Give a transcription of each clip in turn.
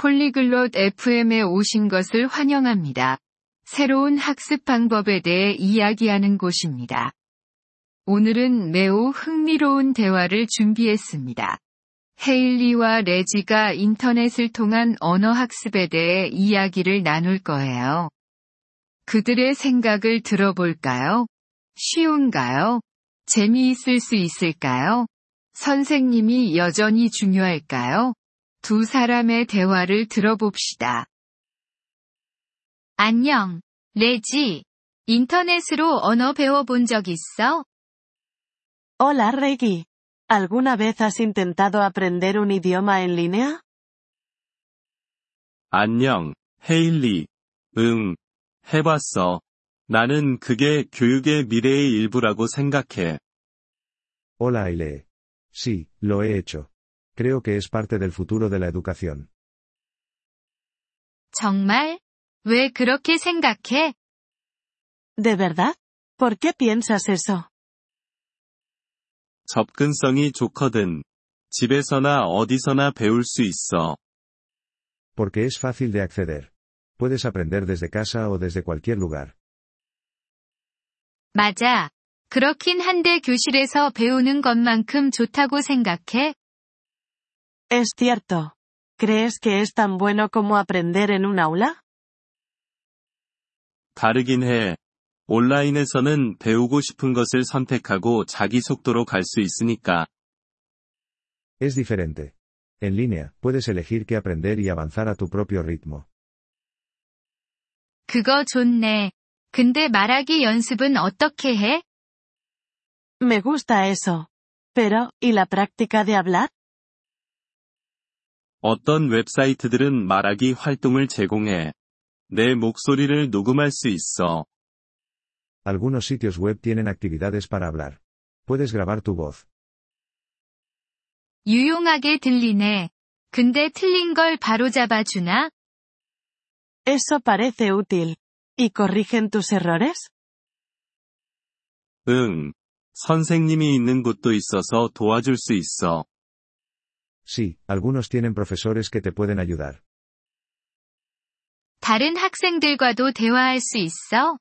폴리글롯 FM에 오신 것을 환영합니다. 새로운 학습 방법에 대해 이야기하는 곳입니다. 오늘은 매우 흥미로운 대화를 준비했습니다. 헤일리와 레지가 인터넷을 통한 언어 학습에 대해 이야기를 나눌 거예요. 그들의 생각을 들어볼까요? 쉬운가요? 재미있을 수 있을까요? 선생님이 여전히 중요할까요? 두 사람의 대화를 들어봅시다. 안녕, 레지. 인터넷으로 언어 배워본 적 있어? Hola Reggie. ¿Alguna vez has intentado aprender un idioma en línea? 안녕, 헤일리. 응, 해봤어. 나는 그게 교육의 미래의 일부라고 생각해. Hola Aile. Sí, lo he hecho. Creo que es parte del futuro de la educación. 정말? 왜 그렇게 생각해? ¿De verdad? ¿Por qué piensas eso? 접근성이 좋거든. 집에서나 어디서나 배울 수 있어. Porque es fácil de acceder. Puedes aprender desde casa o desde cualquier lugar. 맞아. 그렇긴 한데 교실에서 배우는 것만큼 좋다고 생각해? Es cierto. ¿Crees que es tan bueno como aprender en un aula? 다르긴 해. 온라인에서는 배우고 싶은 것을 선택하고 자기 속도로 갈 수 있으니까. Es diferente. En línea, puedes elegir qué aprender y avanzar a tu propio ritmo. 그거 좋네. 근데 말하기 연습은 어떻게 해? Me gusta eso. Pero, ¿y la práctica de hablar? 어떤 웹사이트들은 말하기 활동을 제공해. 내 목소리를 녹음할 수 있어. Algunos sitios web tienen actividades para hablar. Puedes grabar tu voz. 유용하게 들리네. 근데 틀린 걸 바로잡아 주나? Eso parece útil. ¿Y corrigen tus errores? 응. 선생님이 있는 곳도 있어서 도와줄 수 있어. Sí, algunos tienen profesores que te pueden ayudar. 다른 학생들과도 대화할 수 있어?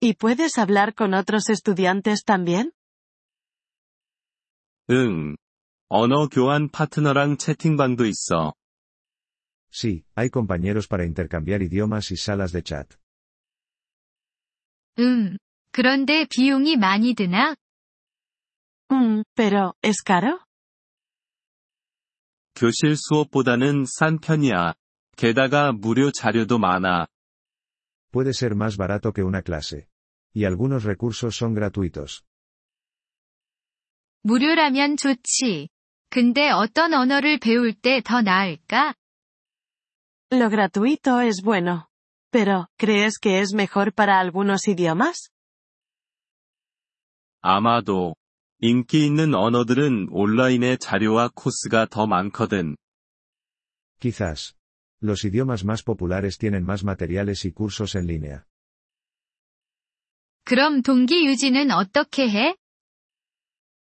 ¿Y puedes hablar con otros estudiantes también? 응. 언어 교환 파트너랑 채팅방도 있어. Sí, hay compañeros para intercambiar idiomas y salas de chat. 음. 그런데 비용이 많이 드나? Mm, pero, ¿es caro? 교실 수업보다는 싼 편이야. 게다가 무료 자료도 많아. Puede ser más barato que una clase. Y algunos recursos son gratuitos. 무료라면 좋지. 근데 어떤 언어를 배울 때 더 나을까? Lo gratuito es bueno. Pero, ¿crees que es mejor para algunos idiomas? 아마도. 인기 있는 언어들은 온라인의 자료와 코스가 더 많거든. Quizás. Los idiomas más populares tienen más materiales y cursos en línea. 그럼 동기 유지는 어떻게 해?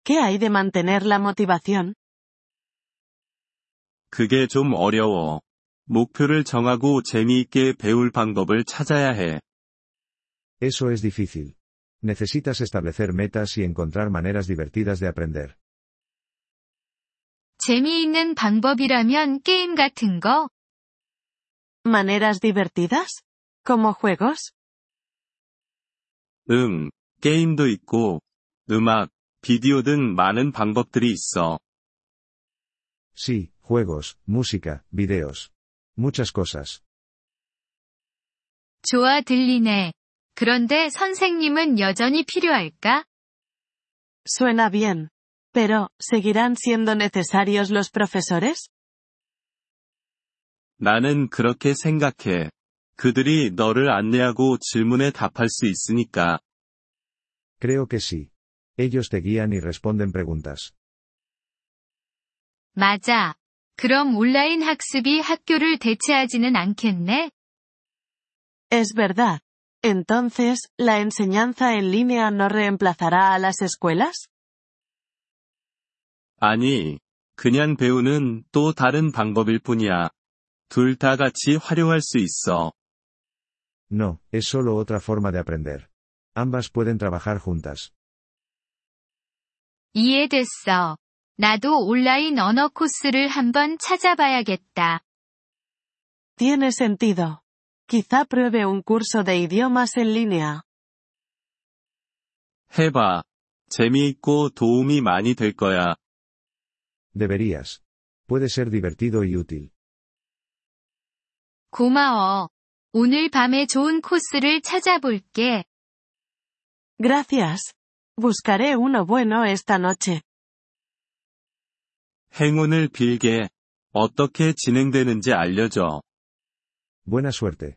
¿Qué hay de mantener la motivación? 그게 좀 어려워. 목표를 정하고 재미있게 배울 방법을 찾아야 해. Eso es difícil. Necesitas establecer metas y encontrar maneras divertidas de aprender. 재미있는 방법이라면 게임 같은 거? ¿Maneras divertidas? ¿Como juegos? 응, 게임도 있고, 음악, 비디오 등 많은 방법들이 있어. Sí, juegos, música, videos. Muchas cosas. 좋아 들리네. 그런데 선생님은 여전히 필요할까? Suena bien. Pero, ¿seguirán siendo necesarios los profesores? 나는 그렇게 생각해. 그들이 너를 안내하고 질문에 답할 수 있으니까. Creo que sí. Ellos te guían y responden preguntas. 맞아. 그럼 온라인 학습이 학교를 대체하지는 않겠네? Es verdad. Entonces, ¿la enseñanza en línea no reemplazará a las escuelas? 아니, 그냥 배우는 또 다른 방법일 뿐이야. 둘 다 같이 활용할 수 있어. No, es solo otra forma de aprender. Ambas pueden trabajar juntas. 이해됐어. 나도 온라인 언어 코스를 한번 찾아봐야겠다. Tiene sentido. Quizá pruebe un curso de idiomas en línea. 해봐. 재미있고 도움이 많이 될 거야. Deberías. Puede ser divertido y útil. 고마워. 오늘 밤에 좋은 코스를 찾아볼게. Gracias. Buscaré uno bueno esta noche. 행운을 빌게. 어떻게 진행되는지 알려줘. Buena suerte.